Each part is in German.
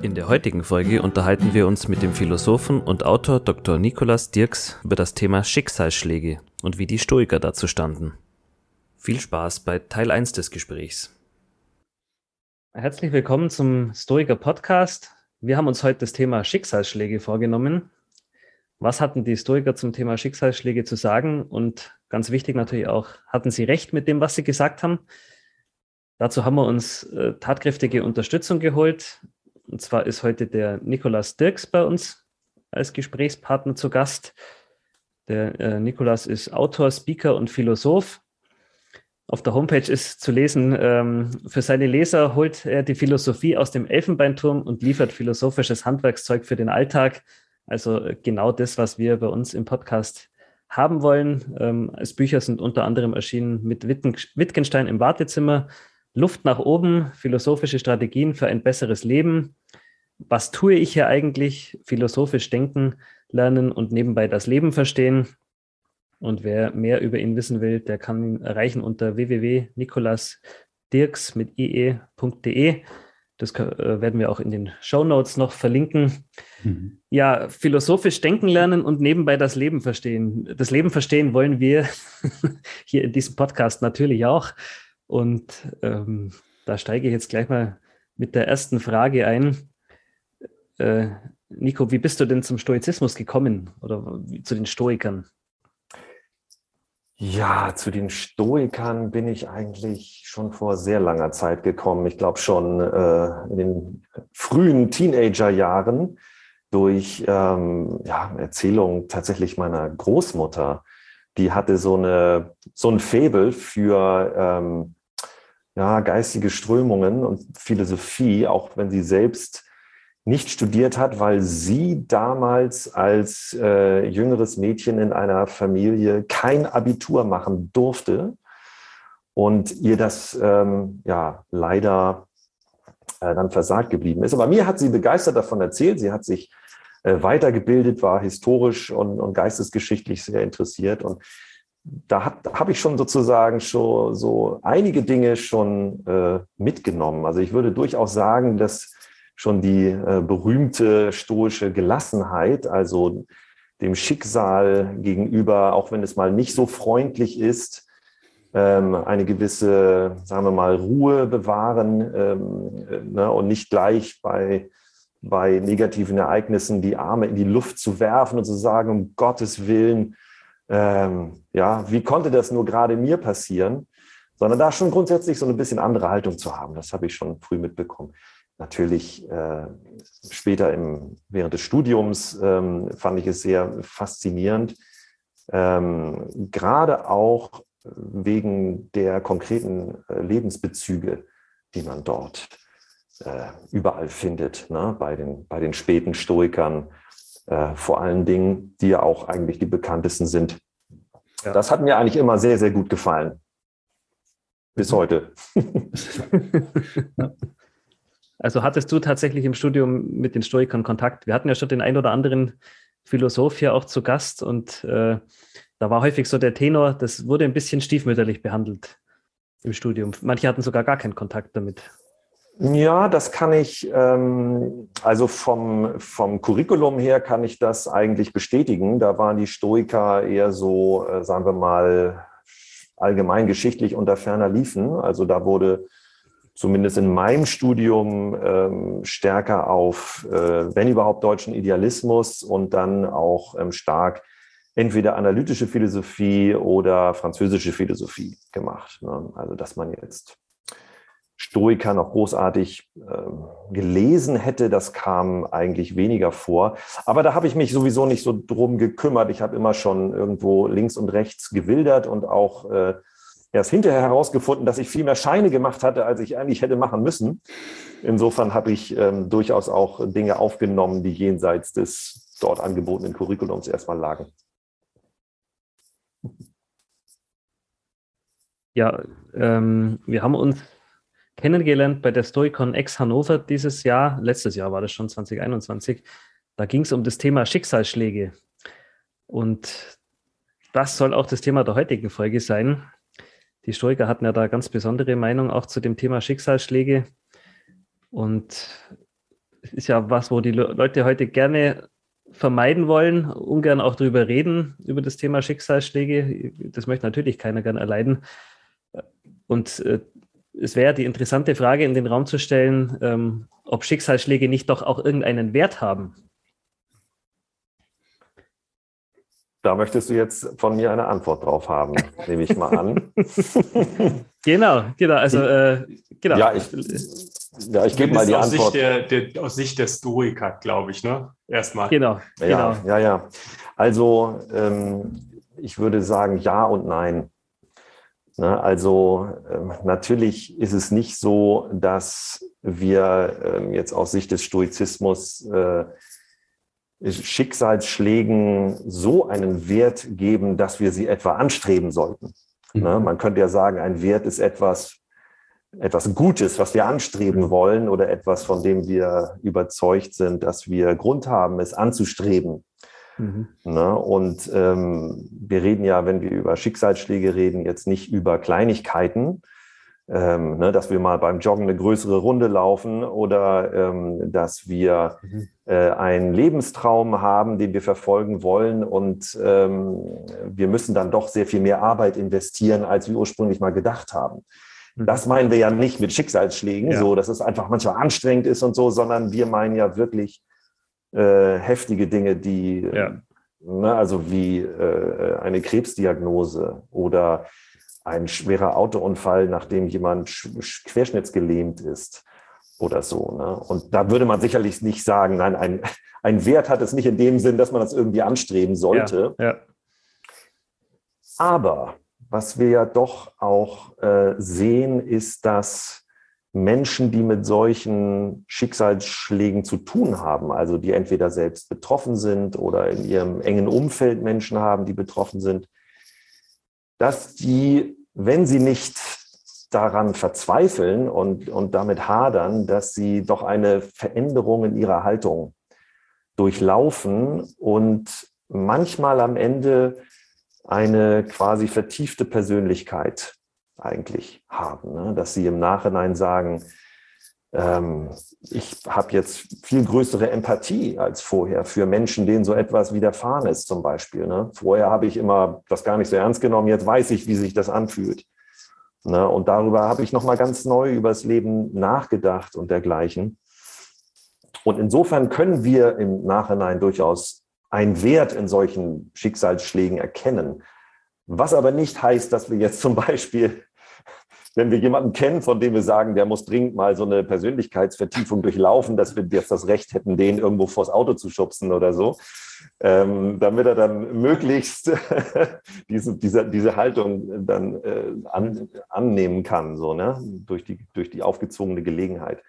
In der heutigen Folge unterhalten wir uns mit dem Philosophen und Autor Dr. Nikolaus Dirks über das Thema Schicksalsschläge und wie die Stoiker dazu standen. Viel Spaß bei Teil 1 des Gesprächs. Herzlich willkommen zum Stoiker Podcast. Wir haben uns heute das Thema Schicksalsschläge vorgenommen. Was hatten die Stoiker zum Thema Schicksalsschläge zu sagen? Und ganz wichtig natürlich auch, hatten sie recht mit dem, was sie gesagt haben? Dazu haben wir uns äh, tatkräftige Unterstützung geholt. Und zwar ist heute der Nikolaus Dirks bei uns als Gesprächspartner zu Gast. Der äh, Nikolaus ist Autor, Speaker und Philosoph. Auf der Homepage ist zu lesen, ähm, für seine Leser holt er die Philosophie aus dem Elfenbeinturm und liefert philosophisches Handwerkszeug für den Alltag. Also äh, genau das, was wir bei uns im Podcast haben wollen. Ähm, als Bücher sind unter anderem erschienen mit Wittgenstein im Wartezimmer, Luft nach oben, philosophische Strategien für ein besseres Leben. Was tue ich hier eigentlich? Philosophisch denken, lernen und nebenbei das Leben verstehen. Und wer mehr über ihn wissen will, der kann ihn erreichen unter www.nikolasdirks mit ie.de. Das äh, werden wir auch in den Show Notes noch verlinken. Mhm. Ja, philosophisch denken lernen und nebenbei das Leben verstehen. Das Leben verstehen wollen wir hier in diesem Podcast natürlich auch. Und ähm, da steige ich jetzt gleich mal mit der ersten Frage ein. Äh, Nico, wie bist du denn zum Stoizismus gekommen oder zu den Stoikern? Ja, zu den Stoikern bin ich eigentlich schon vor sehr langer Zeit gekommen. Ich glaube schon äh, in den frühen Teenagerjahren durch ähm, ja, Erzählungen tatsächlich meiner Großmutter. Die hatte so eine so ein Faible für ähm, ja, geistige Strömungen und Philosophie, auch wenn sie selbst nicht studiert hat, weil sie damals als äh, jüngeres Mädchen in einer Familie kein Abitur machen durfte und ihr das ähm, ja leider äh, dann versagt geblieben ist. Aber mir hat sie begeistert davon erzählt. Sie hat sich äh, weitergebildet, war historisch und, und geistesgeschichtlich sehr interessiert und da habe hab ich schon sozusagen schon so einige Dinge schon äh, mitgenommen. Also ich würde durchaus sagen, dass schon die äh, berühmte stoische Gelassenheit, also dem Schicksal gegenüber, auch wenn es mal nicht so freundlich ist, ähm, eine gewisse, sagen wir mal, Ruhe bewahren ähm, äh, ne, und nicht gleich bei, bei negativen Ereignissen die Arme in die Luft zu werfen und zu sagen, um Gottes Willen, ähm, ja, wie konnte das nur gerade mir passieren? Sondern da schon grundsätzlich so ein bisschen andere Haltung zu haben. Das habe ich schon früh mitbekommen. Natürlich äh, später im, während des Studiums ähm, fand ich es sehr faszinierend, ähm, gerade auch wegen der konkreten äh, Lebensbezüge, die man dort äh, überall findet, ne? bei, den, bei den späten Stoikern, äh, vor allen Dingen, die ja auch eigentlich die bekanntesten sind. Ja. Das hat mir eigentlich immer sehr, sehr gut gefallen. Bis heute. also hattest du tatsächlich im Studium mit den Stoikern Kontakt? Wir hatten ja schon den ein oder anderen Philosoph hier auch zu Gast und äh, da war häufig so der Tenor, das wurde ein bisschen stiefmütterlich behandelt im Studium. Manche hatten sogar gar keinen Kontakt damit. Ja, das kann ich, ähm, also vom, vom Curriculum her kann ich das eigentlich bestätigen. Da waren die Stoiker eher so, äh, sagen wir mal, allgemein geschichtlich unter ferner liefen. Also da wurde zumindest in meinem Studium ähm, stärker auf, äh, wenn überhaupt, deutschen Idealismus und dann auch ähm, stark entweder analytische Philosophie oder französische Philosophie gemacht. Ne? Also dass man jetzt Stoiker noch großartig äh, gelesen hätte, das kam eigentlich weniger vor. Aber da habe ich mich sowieso nicht so drum gekümmert. Ich habe immer schon irgendwo links und rechts gewildert und auch äh, erst hinterher herausgefunden, dass ich viel mehr Scheine gemacht hatte, als ich eigentlich hätte machen müssen. Insofern habe ich ähm, durchaus auch Dinge aufgenommen, die jenseits des dort angebotenen Curriculums erstmal lagen. Ja, ähm, wir haben uns kennengelernt bei der Stoicon Ex Hannover dieses Jahr. Letztes Jahr war das schon 2021. Da ging es um das Thema Schicksalsschläge. Und das soll auch das Thema der heutigen Folge sein. Die Stoiker hatten ja da ganz besondere Meinung auch zu dem Thema Schicksalsschläge. Und es ist ja was, wo die Leute heute gerne vermeiden wollen, ungern auch darüber reden, über das Thema Schicksalsschläge. Das möchte natürlich keiner gern erleiden. Und äh, es wäre die interessante Frage in den Raum zu stellen, ähm, ob Schicksalsschläge nicht doch auch irgendeinen Wert haben. Da möchtest du jetzt von mir eine Antwort drauf haben, nehme ich mal an. genau, genau. Also, äh, genau. Ja, ich, ja, ich gebe mal die aus Antwort. Sicht der, der, aus Sicht der Stoiker, glaube ich, ne? Erstmal. Genau, ja, genau. Ja, ja. Also, ähm, ich würde sagen ja und nein. Ne, also ähm, natürlich ist es nicht so, dass wir ähm, jetzt aus Sicht des Stoizismus äh, Schicksalsschlägen so einen Wert geben, dass wir sie etwa anstreben sollten. Mhm. Ne, man könnte ja sagen, ein Wert ist etwas, etwas Gutes, was wir anstreben wollen oder etwas, von dem wir überzeugt sind, dass wir Grund haben, es anzustreben. Mhm. Ne? Und ähm, wir reden ja, wenn wir über Schicksalsschläge reden, jetzt nicht über Kleinigkeiten, ähm, ne, dass wir mal beim Joggen eine größere Runde laufen oder ähm, dass wir mhm. äh, einen Lebenstraum haben, den wir verfolgen wollen und ähm, wir müssen dann doch sehr viel mehr Arbeit investieren, als wir ursprünglich mal gedacht haben. Mhm. Das meinen wir ja nicht mit Schicksalsschlägen, ja. so dass es einfach manchmal anstrengend ist und so, sondern wir meinen ja wirklich äh, heftige Dinge, die, ja. ne, also wie äh, eine Krebsdiagnose oder ein schwerer Autounfall, nachdem jemand querschnittsgelähmt ist oder so. Ne? Und da würde man sicherlich nicht sagen, nein, ein, ein Wert hat es nicht in dem Sinn, dass man das irgendwie anstreben sollte. Ja, ja. Aber was wir ja doch auch äh, sehen, ist, dass Menschen, die mit solchen Schicksalsschlägen zu tun haben, also die entweder selbst betroffen sind oder in ihrem engen Umfeld Menschen haben, die betroffen sind, dass die, wenn sie nicht daran verzweifeln und, und damit hadern, dass sie doch eine Veränderung in ihrer Haltung durchlaufen und manchmal am Ende eine quasi vertiefte Persönlichkeit eigentlich haben, ne? dass sie im Nachhinein sagen, ähm, ich habe jetzt viel größere Empathie als vorher für Menschen, denen so etwas widerfahren ist zum Beispiel. Ne? Vorher habe ich immer das gar nicht so ernst genommen, jetzt weiß ich, wie sich das anfühlt. Ne? Und darüber habe ich nochmal ganz neu über das Leben nachgedacht und dergleichen. Und insofern können wir im Nachhinein durchaus einen Wert in solchen Schicksalsschlägen erkennen. Was aber nicht heißt, dass wir jetzt zum Beispiel wenn wir jemanden kennen, von dem wir sagen, der muss dringend mal so eine Persönlichkeitsvertiefung durchlaufen, dass wir jetzt das Recht hätten, den irgendwo vors Auto zu schubsen oder so, ähm, damit er dann möglichst diese, diese, diese Haltung dann äh, an, annehmen kann, so, ne? durch, die, durch die aufgezwungene Gelegenheit.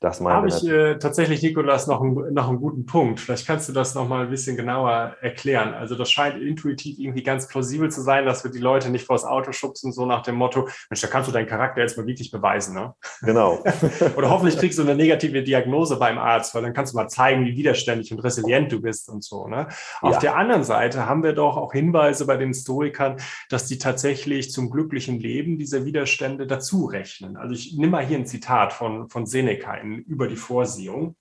Das meine Habe ich äh, tatsächlich, Nikolas, noch, ein, noch einen guten Punkt. Vielleicht kannst du das noch mal ein bisschen genauer erklären. Also das scheint intuitiv irgendwie ganz plausibel zu sein, dass wir die Leute nicht vors Auto schubsen, so nach dem Motto, Mensch, da kannst du deinen Charakter jetzt mal wirklich beweisen. Ne? Genau. Oder hoffentlich kriegst du eine negative Diagnose beim Arzt, weil dann kannst du mal zeigen, wie widerständig und resilient du bist und so. Ne? Auf ja. der anderen Seite haben wir doch auch Hinweise bei den Stoikern, dass die tatsächlich zum glücklichen Leben diese Widerstände dazu rechnen. Also ich nehme mal hier ein Zitat von, von Seneca in über die Vorsehung.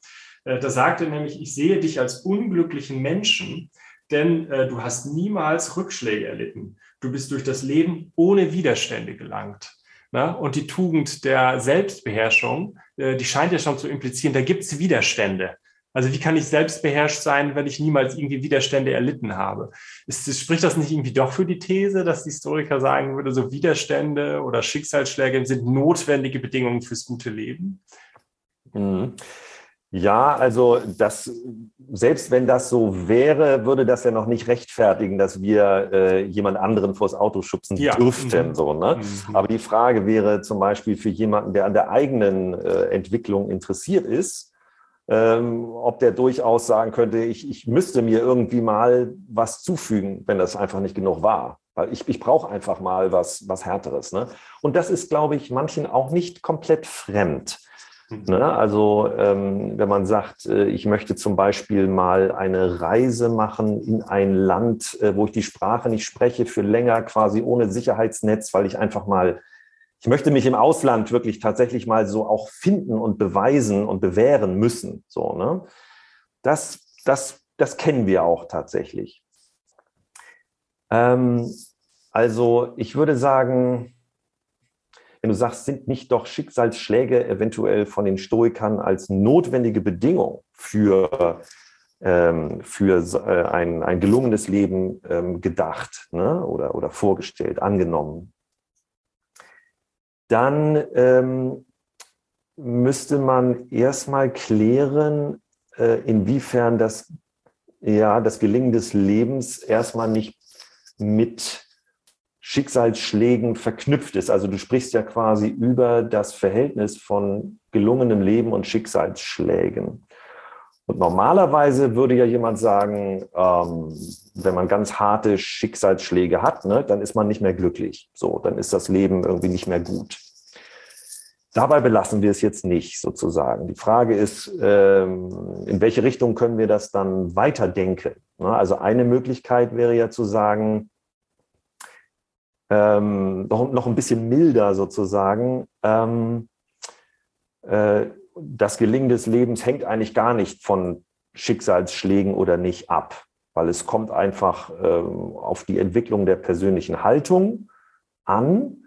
Äh, da sagt er nämlich, ich sehe dich als unglücklichen Menschen, denn äh, du hast niemals Rückschläge erlitten. Du bist durch das Leben ohne Widerstände gelangt. Und die Tugend der Selbstbeherrschung, äh, die scheint ja schon zu implizieren, da gibt es Widerstände. Also wie kann ich selbstbeherrscht sein, wenn ich niemals irgendwie Widerstände erlitten habe? Ist, spricht das nicht irgendwie doch für die These, dass die Historiker sagen würde, so Widerstände oder Schicksalsschläge sind notwendige Bedingungen fürs gute Leben? Mhm. Ja, also das, selbst wenn das so wäre, würde das ja noch nicht rechtfertigen, dass wir äh, jemand anderen vors Auto schubsen ja. dürften. Mhm. So, ne? Mhm. Aber die Frage wäre zum Beispiel für jemanden, der an der eigenen äh, Entwicklung interessiert ist, ähm, ob der durchaus sagen könnte, ich, ich müsste mir irgendwie mal was zufügen, wenn das einfach nicht genug war. Weil ich, ich brauche einfach mal was, was Härteres. Ne? Und das ist, glaube ich, manchen auch nicht komplett fremd. Ne? Also ähm, wenn man sagt, äh, ich möchte zum Beispiel mal eine Reise machen in ein Land, äh, wo ich die Sprache nicht spreche, für länger quasi ohne Sicherheitsnetz, weil ich einfach mal, ich möchte mich im Ausland wirklich tatsächlich mal so auch finden und beweisen und bewähren müssen. So, ne? Das, das, das kennen wir auch tatsächlich. Ähm, also ich würde sagen, wenn du sagst, sind nicht doch Schicksalsschläge eventuell von den Stoikern als notwendige Bedingung für, ähm, für äh, ein, ein gelungenes Leben ähm, gedacht ne? oder, oder vorgestellt, angenommen? Dann ähm, müsste man erstmal klären, äh, inwiefern das, ja, das Gelingen des Lebens erstmal nicht mit Schicksalsschlägen verknüpft ist. Also du sprichst ja quasi über das Verhältnis von gelungenem Leben und Schicksalsschlägen. Und normalerweise würde ja jemand sagen, ähm, wenn man ganz harte Schicksalsschläge hat, ne, dann ist man nicht mehr glücklich. So, dann ist das Leben irgendwie nicht mehr gut. Dabei belassen wir es jetzt nicht sozusagen. Die Frage ist, ähm, in welche Richtung können wir das dann weiterdenken? Ne? Also eine Möglichkeit wäre ja zu sagen, ähm, noch, noch ein bisschen milder sozusagen. Ähm, äh, das Gelingen des Lebens hängt eigentlich gar nicht von Schicksalsschlägen oder nicht ab, weil es kommt einfach ähm, auf die Entwicklung der persönlichen Haltung an.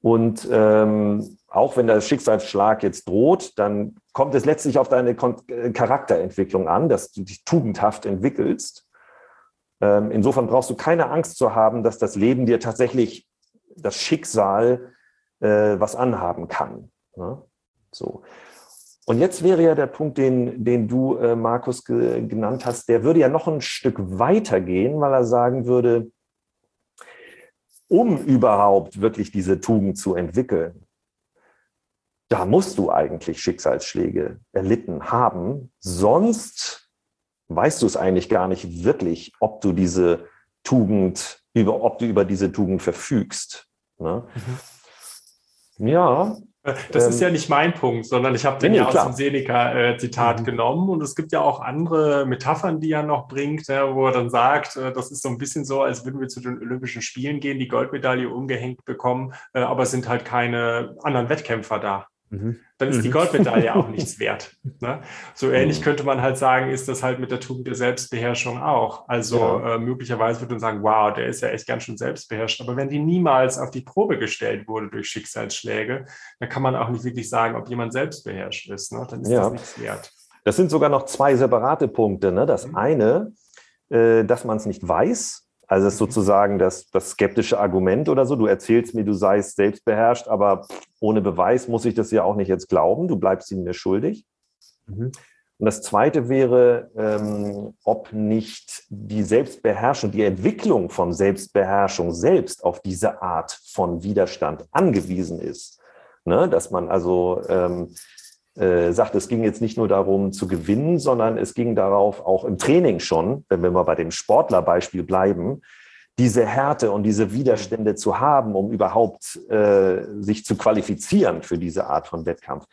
Und ähm, auch wenn der Schicksalsschlag jetzt droht, dann kommt es letztlich auf deine äh, Charakterentwicklung an, dass du dich tugendhaft entwickelst. Ähm, insofern brauchst du keine Angst zu haben, dass das Leben dir tatsächlich das Schicksal äh, was anhaben kann. Ne? So. Und jetzt wäre ja der Punkt, den, den du, äh, Markus, ge genannt hast, der würde ja noch ein Stück weiter gehen, weil er sagen würde, um überhaupt wirklich diese Tugend zu entwickeln, da musst du eigentlich Schicksalsschläge erlitten haben, sonst weißt du es eigentlich gar nicht wirklich, ob du diese Tugend, über, ob du über diese Tugend verfügst. Ne? Mhm. Ja. Das ähm, ist ja nicht mein Punkt, sondern ich habe den nee, ja aus dem Seneca-Zitat mhm. genommen und es gibt ja auch andere Metaphern, die er noch bringt, ja, wo er dann sagt, äh, das ist so ein bisschen so, als würden wir zu den Olympischen Spielen gehen, die Goldmedaille umgehängt bekommen, äh, aber es sind halt keine anderen Wettkämpfer da. Mhm. Dann ist die mhm. Goldmedaille auch nichts wert. Ne? So ähnlich mhm. könnte man halt sagen, ist das halt mit der Tugend der Selbstbeherrschung auch. Also ja. äh, möglicherweise würde man sagen, wow, der ist ja echt ganz schön selbstbeherrscht. Aber wenn die niemals auf die Probe gestellt wurde durch Schicksalsschläge, dann kann man auch nicht wirklich sagen, ob jemand selbstbeherrscht ist. Ne? Dann ist ja. das nichts wert. Das sind sogar noch zwei separate Punkte. Ne? Das mhm. eine, äh, dass man es nicht weiß also das ist sozusagen das, das skeptische Argument oder so. Du erzählst mir, du seist selbstbeherrscht, aber ohne Beweis muss ich das ja auch nicht jetzt glauben. Du bleibst ihm mir schuldig. Mhm. Und das Zweite wäre, ähm, ob nicht die Selbstbeherrschung, die Entwicklung von Selbstbeherrschung selbst auf diese Art von Widerstand angewiesen ist. Ne? Dass man also ähm, äh, sagt, es ging jetzt nicht nur darum zu gewinnen, sondern es ging darauf auch im Training schon, wenn wir mal bei dem Sportlerbeispiel bleiben, diese Härte und diese Widerstände zu haben, um überhaupt äh, sich zu qualifizieren für diese Art von Wettkampf.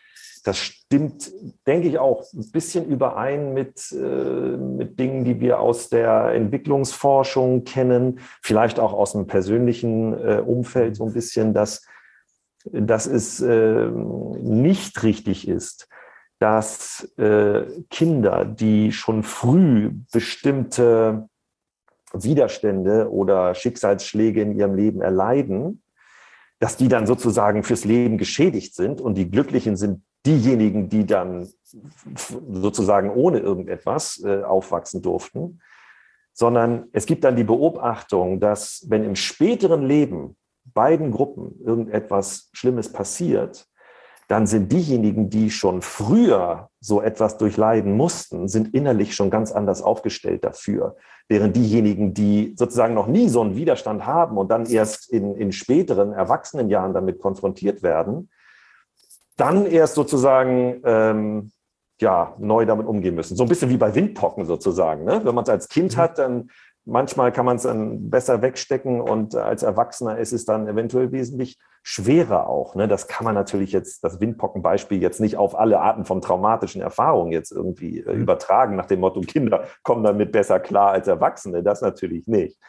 Das stimmt, denke ich, auch ein bisschen überein mit, äh, mit Dingen, die wir aus der Entwicklungsforschung kennen, vielleicht auch aus dem persönlichen äh, Umfeld so ein bisschen, dass dass es äh, nicht richtig ist, dass äh, Kinder, die schon früh bestimmte Widerstände oder Schicksalsschläge in ihrem Leben erleiden, dass die dann sozusagen fürs Leben geschädigt sind und die Glücklichen sind diejenigen, die dann sozusagen ohne irgendetwas äh, aufwachsen durften, sondern es gibt dann die Beobachtung, dass wenn im späteren Leben beiden Gruppen irgendetwas Schlimmes passiert, dann sind diejenigen, die schon früher so etwas durchleiden mussten, sind innerlich schon ganz anders aufgestellt dafür. Während diejenigen, die sozusagen noch nie so einen Widerstand haben und dann erst in, in späteren Erwachsenenjahren damit konfrontiert werden, dann erst sozusagen ähm, ja, neu damit umgehen müssen. So ein bisschen wie bei Windpocken sozusagen. Ne? Wenn man es als Kind mhm. hat, dann manchmal kann man es dann besser wegstecken und als Erwachsener ist es dann eventuell wesentlich schwerer auch. Ne? Das kann man natürlich jetzt, das Windpockenbeispiel jetzt nicht auf alle Arten von traumatischen Erfahrungen jetzt irgendwie äh, mhm. übertragen, nach dem Motto, Kinder kommen damit besser klar als Erwachsene. Das natürlich nicht.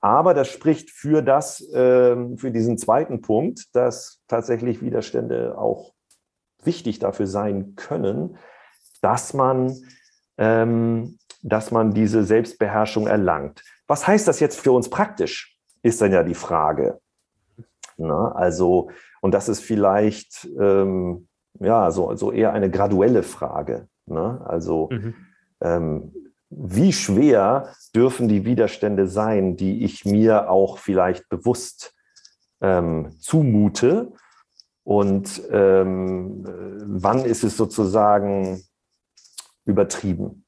Aber das spricht für das, äh, für diesen zweiten Punkt, dass tatsächlich Widerstände auch wichtig dafür sein können, dass man, ähm, dass man diese Selbstbeherrschung erlangt. Was heißt das jetzt für uns praktisch, ist dann ja die Frage. Na, also, und das ist vielleicht ähm, ja, so, so eher eine graduelle Frage. Ne? Also, mhm. ähm, wie schwer dürfen die Widerstände sein, die ich mir auch vielleicht bewusst ähm, zumute und ähm, wann ist es sozusagen übertrieben,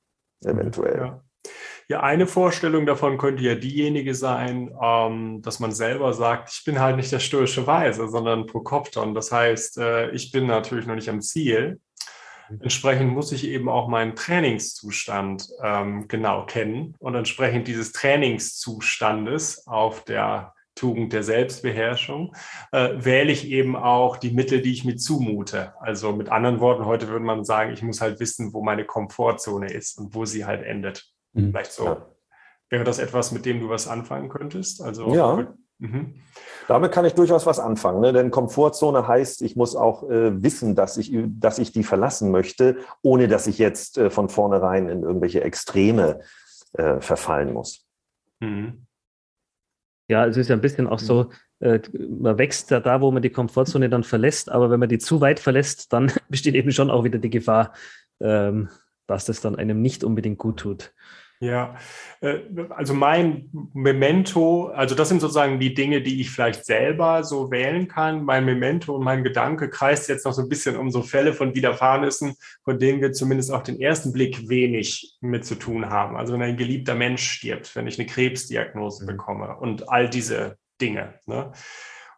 eventuell. Ja. ja. eine Vorstellung davon könnte ja diejenige sein, ähm, dass man selber sagt, ich bin halt nicht der stoische Weise, sondern Prokopton. Das heißt, äh, ich bin natürlich noch nicht am Ziel. Mhm. Entsprechend muss ich eben auch meinen Trainingszustand ähm, genau kennen und entsprechend dieses Trainingszustandes auf der Tugend der Selbstbeherrschung, äh, wähle ich eben auch die Mittel, die ich mir zumute. Also mit anderen Worten, heute würde man sagen, ich muss halt wissen, wo meine Komfortzone ist und wo sie halt endet. Mhm. Vielleicht so. Ja. Wäre das etwas, mit dem du was anfangen könntest? Also ja. Mhm. Damit kann ich durchaus was anfangen, ne? denn Komfortzone heißt, ich muss auch äh, wissen, dass ich, dass ich die verlassen möchte, ohne dass ich jetzt äh, von vornherein in irgendwelche Extreme äh, verfallen muss. Mhm. Ja, es ist ja ein bisschen auch so, mhm. äh, man wächst ja da, wo man die Komfortzone dann verlässt, aber wenn man die zu weit verlässt, dann besteht eben schon auch wieder die Gefahr, ähm, dass das dann einem nicht unbedingt gut tut. Ja, äh, also mein Memento, also das sind sozusagen die Dinge, die ich vielleicht selber so wählen kann. Mein Memento und mein Gedanke kreist jetzt noch so ein bisschen um so Fälle von Widerfahrenissen, von denen wir zumindest auf den ersten Blick wenig mit zu tun haben. Also wenn ein geliebter Mensch stirbt, wenn ich eine Krebsdiagnose mhm. bekomme und all diese Dinge. Ne?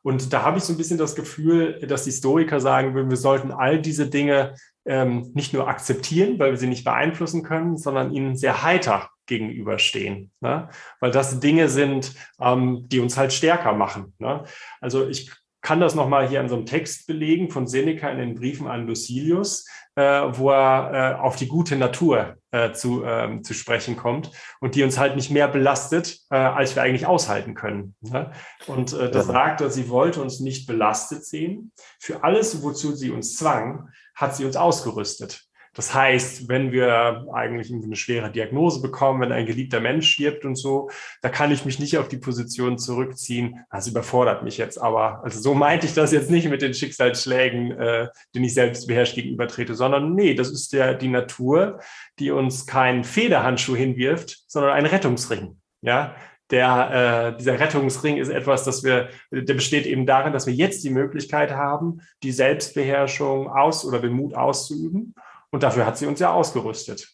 Und da habe ich so ein bisschen das Gefühl, dass die Stoiker sagen würden, wir sollten all diese Dinge ähm, nicht nur akzeptieren, weil wir sie nicht beeinflussen können, sondern ihnen sehr heiter gegenüberstehen. Ne? Weil das Dinge sind, ähm, die uns halt stärker machen. Ne? Also ich kann das nochmal hier an so einem Text belegen von Seneca in den Briefen an Lucilius, äh, wo er äh, auf die gute Natur äh, zu, ähm, zu sprechen kommt und die uns halt nicht mehr belastet, äh, als wir eigentlich aushalten können. Ne? Und äh, das sagt er, sie wollte uns nicht belastet sehen. Für alles, wozu sie uns zwang, hat sie uns ausgerüstet. Das heißt, wenn wir eigentlich eine schwere Diagnose bekommen, wenn ein geliebter Mensch stirbt und so, da kann ich mich nicht auf die Position zurückziehen. Das überfordert mich jetzt aber. Also so meinte ich das jetzt nicht mit den Schicksalsschlägen, äh, den ich selbst beherrscht gegenübertrete, sondern nee, das ist ja die Natur, die uns keinen Federhandschuh hinwirft, sondern einen Rettungsring. Ja, der, äh, dieser Rettungsring ist etwas, das wir, der besteht eben darin, dass wir jetzt die Möglichkeit haben, die Selbstbeherrschung aus oder den Mut auszuüben und dafür hat sie uns ja ausgerüstet.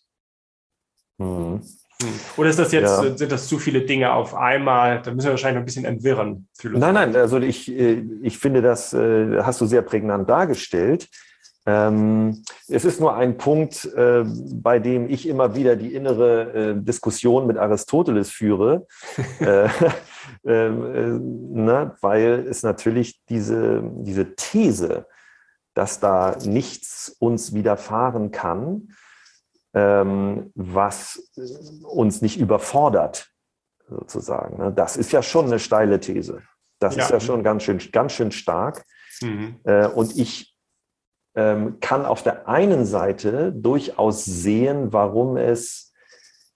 Mhm. Hm. Oder ist das jetzt, ja. sind das zu viele Dinge auf einmal? Da müssen wir wahrscheinlich noch ein bisschen entwirren. Nein, nein, also ich, äh, ich finde, das äh, hast du sehr prägnant dargestellt. Ähm, es ist nur ein Punkt, äh, bei dem ich immer wieder die innere Diskussion mit Aristoteles führe, ne, weil es natürlich diese, diese These, dass da nichts uns widerfahren kann, ähm, was uns nicht überfordert, sozusagen. Ne? Das ist ja schon eine steile These. Das ja. ist ja schon ganz schön, ganz schön stark. Mhm. Äh, und ich ähm, kann auf der einen Seite durchaus sehen, warum es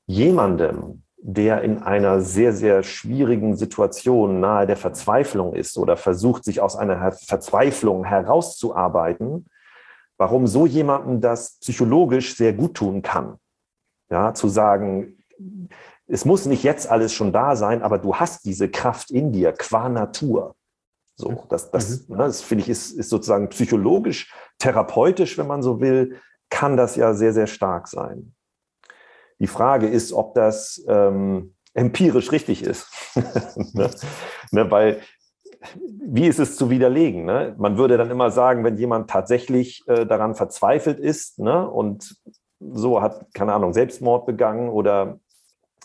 jemandem, der in einer sehr, sehr schwierigen Situation nahe der Verzweiflung ist oder versucht, sich aus einer Verzweiflung herauszuarbeiten, warum so jemandem das psychologisch sehr gut tun kann. Ja, zu sagen, es muss nicht jetzt alles schon da sein, aber du hast diese Kraft in dir qua Natur. So, das, das, mhm. ne, das finde ich, ist, ist sozusagen psychologisch, therapeutisch, wenn man so will, kann das ja sehr, sehr stark sein. Die Frage ist, ob das ähm, empirisch richtig ist. ne? ne? Weil, wie ist es zu widerlegen? Ne? Man würde dann immer sagen, wenn jemand tatsächlich äh, daran verzweifelt ist ne? und so hat, keine Ahnung, Selbstmord begangen oder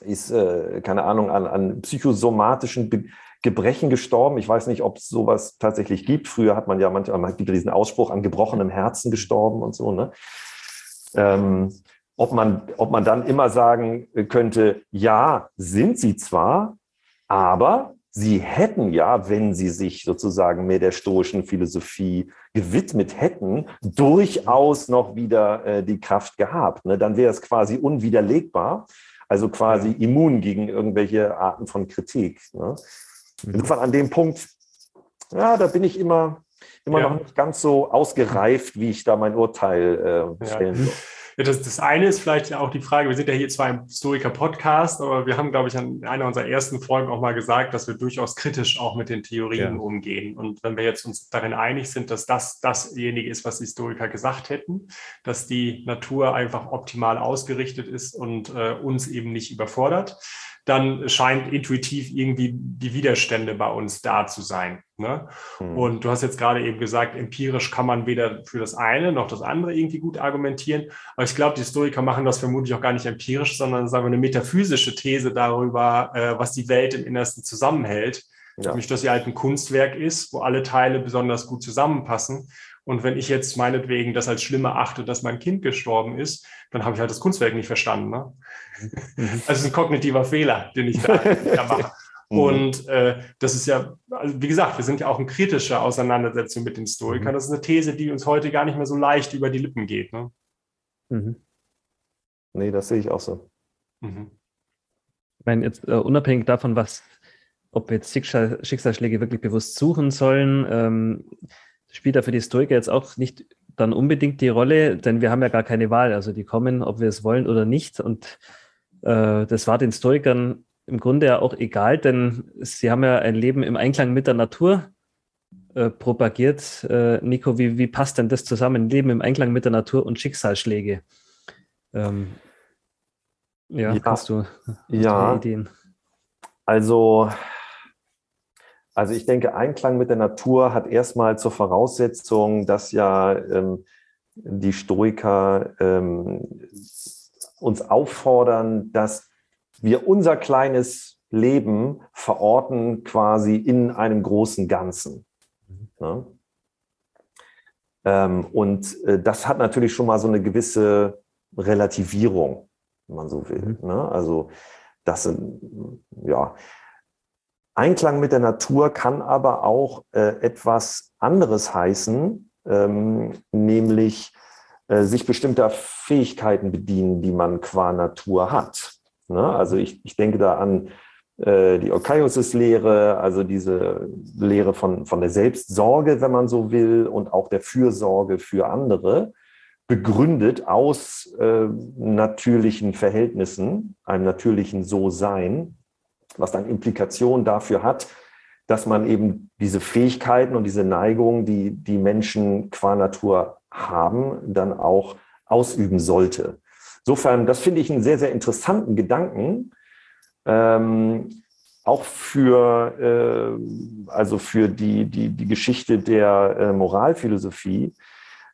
ist, äh, keine Ahnung, an, an psychosomatischen Be Gebrechen gestorben. Ich weiß nicht, ob es sowas tatsächlich gibt. Früher hat man ja manchmal, man gibt diesen Ausspruch, an gebrochenem Herzen gestorben und so. Ne? Ähm, ob, man, ob man dann immer sagen könnte, ja, sind sie zwar, aber sie hätten ja, wenn sie sich sozusagen mehr der stoischen Philosophie gewidmet hätten, durchaus noch wieder äh, die Kraft gehabt. Ne? Dann wäre es quasi unwiderlegbar, also quasi immun gegen irgendwelche Arten von Kritik. Ne? Mhm. Insofern an dem Punkt, ja, da bin ich immer, immer ja. noch nicht ganz so ausgereift, wie ich da mein Urteil äh, stellen soll. Ja, das, das eine ist vielleicht auch die Frage, wir sind ja hier zwar im Stoiker-Podcast, aber wir haben, glaube ich, an einer unserer ersten Folgen auch mal gesagt, dass wir durchaus kritisch auch mit den Theorien ja. umgehen. Und wenn wir jetzt uns darin einig sind, dass das dasjenige ist, was die Stoiker gesagt hätten, dass die Natur einfach optimal ausgerichtet ist und äh, uns eben nicht überfordert, dann scheint intuitiv irgendwie die Widerstände bei uns da zu sein. Ne? Mhm. Und du hast jetzt gerade eben gesagt, empirisch kann man weder für das eine noch das andere irgendwie gut argumentieren. Aber ich glaube, die Historiker machen das vermutlich auch gar nicht empirisch, sondern sagen wir eine metaphysische These darüber, äh, was die Welt im Innersten zusammenhält. Ja. Nämlich, dass sie halt ein Kunstwerk ist, wo alle Teile besonders gut zusammenpassen. Und wenn ich jetzt meinetwegen das als schlimmer achte, dass mein Kind gestorben ist, dann habe ich halt das Kunstwerk nicht verstanden. Ne? Also ein kognitiver Fehler, den ich da, da mache. Mhm. Und äh, das ist ja, also wie gesagt, wir sind ja auch in kritischer Auseinandersetzung mit den Stoikern. Mhm. Das ist eine These, die uns heute gar nicht mehr so leicht über die Lippen geht. Ne? Mhm. Nee, das sehe ich auch so. Mhm. Ich meine, jetzt uh, unabhängig davon, was, ob jetzt Schicksal, Schicksalsschläge wirklich bewusst suchen sollen, ähm, spielt da für die Stoiker jetzt auch nicht dann unbedingt die Rolle, denn wir haben ja gar keine Wahl. Also die kommen, ob wir es wollen oder nicht. Und äh, das war den Stoikern im Grunde ja auch egal, denn sie haben ja ein Leben im Einklang mit der Natur äh, propagiert. Äh, Nico, wie, wie passt denn das zusammen? Leben im Einklang mit der Natur und Schicksalsschläge? Ähm, ja, ja, hast du, hast ja, Ideen? Also, also ich denke, Einklang mit der Natur hat erstmal zur Voraussetzung, dass ja ähm, die Stoiker ähm, uns auffordern, dass wir unser kleines Leben verorten quasi in einem großen Ganzen. Ja? Ähm, und äh, das hat natürlich schon mal so eine gewisse Relativierung, wenn man so will. Mhm. Ne? Also das sind, ja, Einklang mit der Natur kann aber auch äh, etwas anderes heißen, ähm, nämlich äh, sich bestimmter Fähigkeiten bedienen, die man qua Natur hat. Ne? Also ich, ich denke da an äh, die Okaios-Lehre, also diese Lehre von, von der Selbstsorge, wenn man so will, und auch der Fürsorge für andere, begründet aus äh, natürlichen Verhältnissen, einem natürlichen So-Sein, was dann Implikationen dafür hat, dass man eben diese Fähigkeiten und diese Neigungen, die die Menschen qua Natur haben, dann auch ausüben sollte. Insofern, das finde ich einen sehr, sehr interessanten Gedanken. Ähm, auch für, äh, also für die, die, die Geschichte der äh, Moralphilosophie,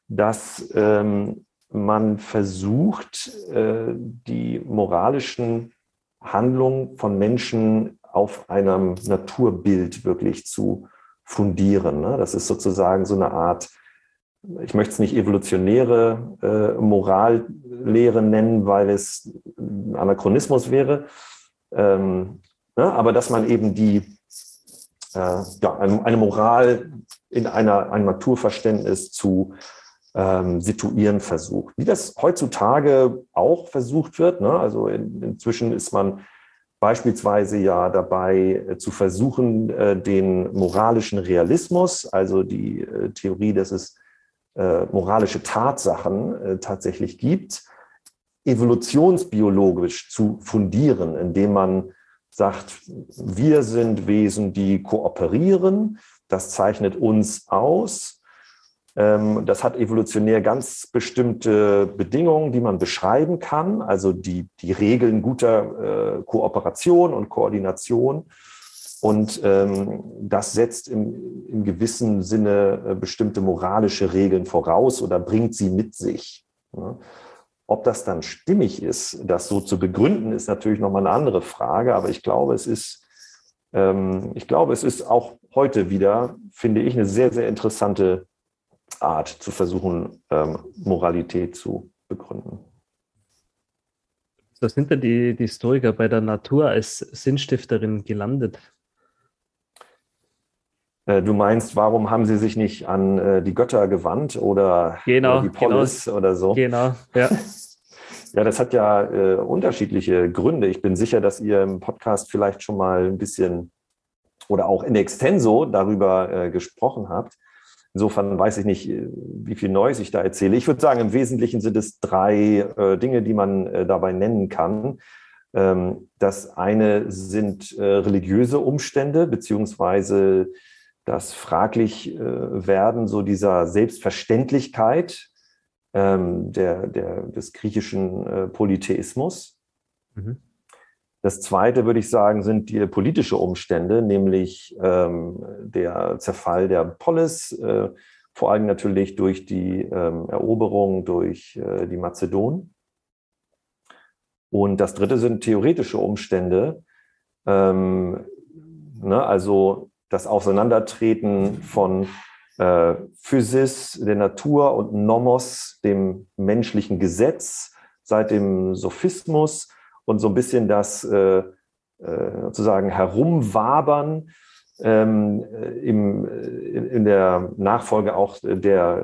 dass ähm, man versucht, äh, die moralischen Handlungen von Menschen auf einem Naturbild wirklich zu fundieren. Ne? Das ist sozusagen so eine Art ich möchte es nicht evolutionäre äh, Morallehre nennen, weil es ein Anachronismus wäre, ähm, ne, aber dass man eben die, äh, ja, eine, Moral in einer, einem Naturverständnis zu ähm, situieren versucht. Wie das heutzutage auch versucht wird, ne? also in, inzwischen ist man beispielsweise ja dabei äh, zu versuchen, äh, den moralischen Realismus, also die äh, Theorie, dass es äh, moralische Tatsachen äh, tatsächlich gibt, evolutionsbiologisch zu fundieren, indem man sagt, wir sind Wesen, die kooperieren, das zeichnet uns aus. Ähm, das hat evolutionär ganz bestimmte Bedingungen, die man beschreiben kann, also die, die Regeln guter äh, Kooperation und Koordination. Und ähm, das setzt im, im gewissen Sinne äh, bestimmte moralische Regeln voraus oder bringt sie mit sich. Ne? Ob das dann stimmig ist, das so zu begründen, ist natürlich nochmal eine andere Frage. Aber ich glaube, es ist, ähm, ich glaube, es ist auch heute wieder, finde ich, eine sehr, sehr interessante Art zu versuchen, ähm, Moralität zu begründen. Da sind denn die, die Stoiker bei der Natur als Sinnstifterin gelandet? Äh, du meinst, warum haben sie sich nicht an äh, die Götter gewandt oder, genau, die Polis genau, oder so? Genau, ja. Ja, das hat ja äh, unterschiedliche Gründe. Ich bin sicher, dass ihr im Podcast vielleicht schon mal ein bisschen oder auch in extenso darüber äh, gesprochen habt. Insofern weiß ich nicht, wie viel Neues ich da erzähle. Ich würde sagen, im Wesentlichen sind es drei äh, Dinge, die man äh, dabei nennen kann. Ähm, das eine sind religiöse Umstände, beziehungsweise das fraglich äh, werden so dieser Selbstverständlichkeit ähm, der, der, des griechischen äh, Polytheismus. Mhm. Das zweite, würde ich sagen, sind die politische Umstände, nämlich ähm, der Zerfall der Polis, äh, vor allem natürlich durch die ähm, Eroberung durch äh, die Mazedonen. Und das dritte sind theoretische Umstände, ähm, ne, also das Auseinandertreten von äh, Physis, der Natur und Nomos, dem menschlichen Gesetz, seit dem Sophismus und so ein bisschen das äh, äh, sozusagen Herumwabern ähm, im, in der Nachfolge auch der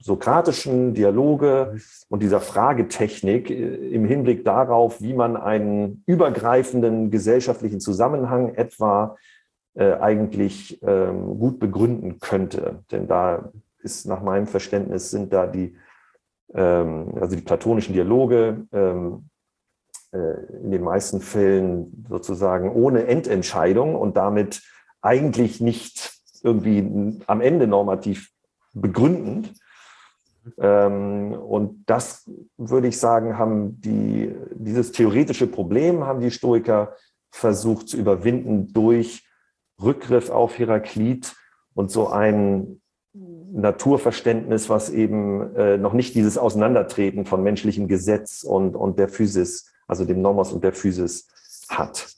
sokratischen Dialoge und dieser Fragetechnik im Hinblick darauf, wie man einen übergreifenden gesellschaftlichen Zusammenhang etwa äh, eigentlich ähm, gut begründen könnte. Denn da ist nach meinem Verständnis sind da die, ähm, also die platonischen Dialoge ähm, äh, in den meisten Fällen sozusagen ohne Endentscheidung und damit eigentlich nicht irgendwie am Ende normativ begründend. Ähm, und das würde ich sagen, haben die, dieses theoretische Problem haben die Stoiker versucht zu überwinden durch Rückgriff auf Heraklit und so ein Naturverständnis, was eben äh, noch nicht dieses Auseinandertreten von menschlichem Gesetz und, und der Physis, also dem Nomos und der Physis hat.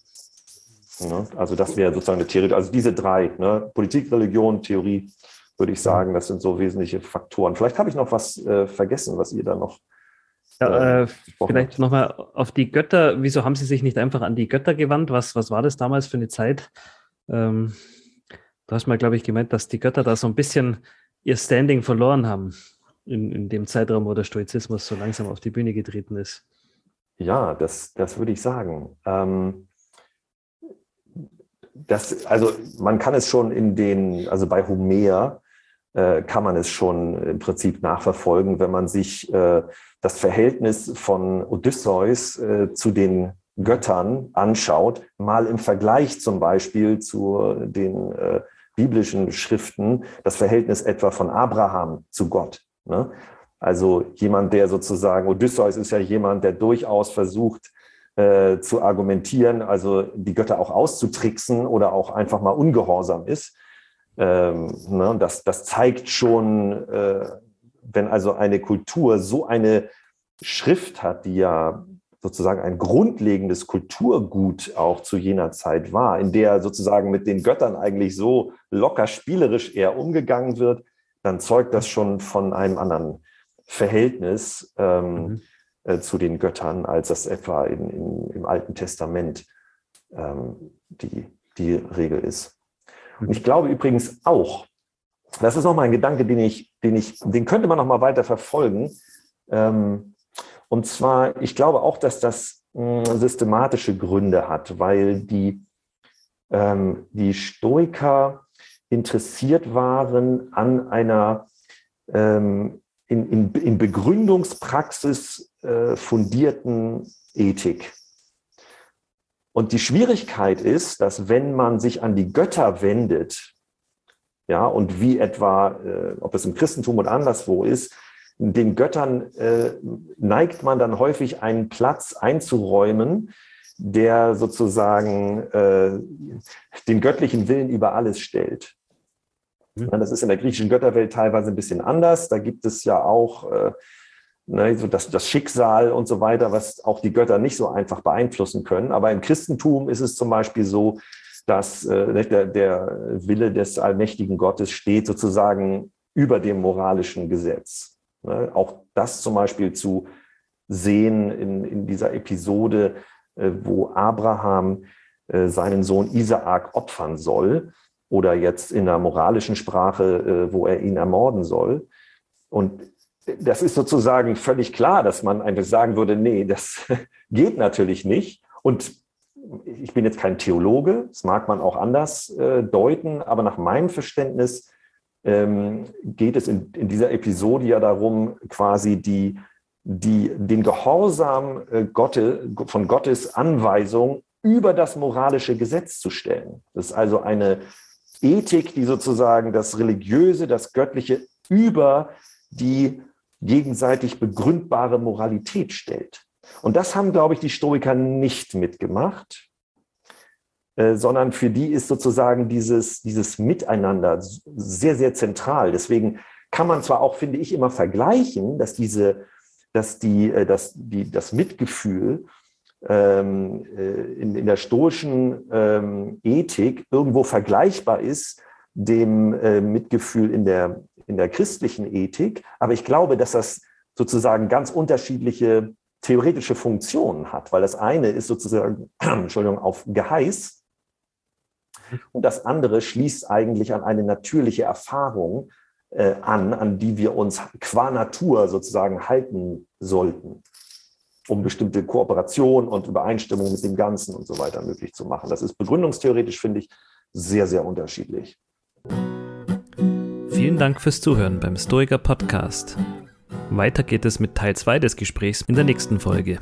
Ne? Also das wäre sozusagen eine Theorie. Also diese drei, ne? Politik, Religion, Theorie, würde ich sagen, das sind so wesentliche Faktoren. Vielleicht habe ich noch was äh, vergessen, was ihr da noch ja, äh, vielleicht nochmal auf die Götter. Wieso haben Sie sich nicht einfach an die Götter gewandt? Was, was war das damals für eine Zeit? Ähm, du hast mal, glaube ich, gemeint, dass die Götter da so ein bisschen ihr Standing verloren haben in, in dem Zeitraum, wo der Stoizismus so langsam auf die Bühne getreten ist. Ja, das, das würde ich sagen. Ähm, das, also man kann es schon in den, also bei Homer äh, kann man es schon im Prinzip nachverfolgen, wenn man sich äh, das Verhältnis von Odysseus äh, zu den Göttern anschaut, mal im Vergleich zum Beispiel zu den äh, biblischen Schriften, das Verhältnis etwa von Abraham zu Gott. Ne? Also jemand, der sozusagen, Odysseus ist ja jemand, der durchaus versucht äh, zu argumentieren, also die Götter auch auszutricksen oder auch einfach mal ungehorsam ist. Ähm, ne? das, das zeigt schon, äh, wenn also eine Kultur so eine Schrift hat, die ja sozusagen ein grundlegendes Kulturgut auch zu jener Zeit war, in der sozusagen mit den Göttern eigentlich so locker spielerisch eher umgegangen wird, dann zeugt das schon von einem anderen Verhältnis ähm, mhm. äh, zu den Göttern, als das etwa in, in, im Alten Testament ähm, die, die Regel ist. Und ich glaube übrigens auch, das ist nochmal ein Gedanke, den ich, den ich, den könnte man nochmal weiter verfolgen. Ähm, und zwar, ich glaube auch, dass das hm, systematische Gründe hat, weil die, ähm, die Stoiker interessiert waren an einer ähm, in, in, in, Begründungspraxis äh, fundierten Ethik. Und die Schwierigkeit ist, dass wenn man sich an die Götter wendet, Ja, und wie etwa, äh, ob es im Christentum und anderswo ist, den Göttern äh, neigt man dann häufig einen Platz einzuräumen, der sozusagen äh, den göttlichen Willen über alles stellt. Mhm. Das ist in der griechischen Götterwelt teilweise ein bisschen anders. Da gibt es ja auch äh, ne, so das, das Schicksal und so weiter, was auch die Götter nicht so einfach beeinflussen können. Aber im Christentum ist es zum Beispiel so, dass äh, der, der Wille des allmächtigen Gottes steht sozusagen über dem moralischen Gesetz. Ne? Auch das zum Beispiel zu sehen in, in dieser Episode, äh, wo Abraham äh, seinen Sohn Isaak opfern soll oder jetzt in der moralischen Sprache, äh, wo er ihn ermorden soll. Und das ist sozusagen völlig klar, dass man einfach sagen würde, nee, das geht natürlich nicht. Und ich bin jetzt kein Theologe, das mag man auch anders deuten, aber nach meinem Verständnis ähm, geht es in, in, dieser Episode ja darum, quasi die, die, den Gehorsam äh, Gotte, von Gottes Anweisung über das moralische Gesetz zu stellen. Das ist also eine Ethik, die sozusagen das Religiöse, das Göttliche über die gegenseitig begründbare Moralität stellt. Und das haben, glaube ich, die Stoiker nicht mitgemacht, äh, sondern für die ist sozusagen dieses, dieses Miteinander sehr, sehr zentral. Deswegen kann man zwar auch, finde ich, immer vergleichen, dass diese, dass die, äh, dass die, das Mitgefühl ähm, äh, in, in der stoischen ähm, Ethik irgendwo vergleichbar ist dem äh, Mitgefühl in der, in der christlichen Ethik. Aber ich glaube, dass das sozusagen ganz unterschiedliche theoretische Funktionen hat, weil das eine ist sozusagen, Entschuldigung, auf Geheiß und das andere schließt eigentlich an eine natürliche Erfahrung äh, an, an die wir uns qua Natur sozusagen halten sollten, um bestimmte Kooperation und Übereinstimmung mit dem Ganzen und so weiter möglich zu machen. Das ist begründungstheoretisch, finde ich, sehr, sehr unterschiedlich. Vielen Dank fürs Zuhören beim Stoiker Podcast. Weiter geht es mit Teil 2 des Gesprächs in der nächsten Folge.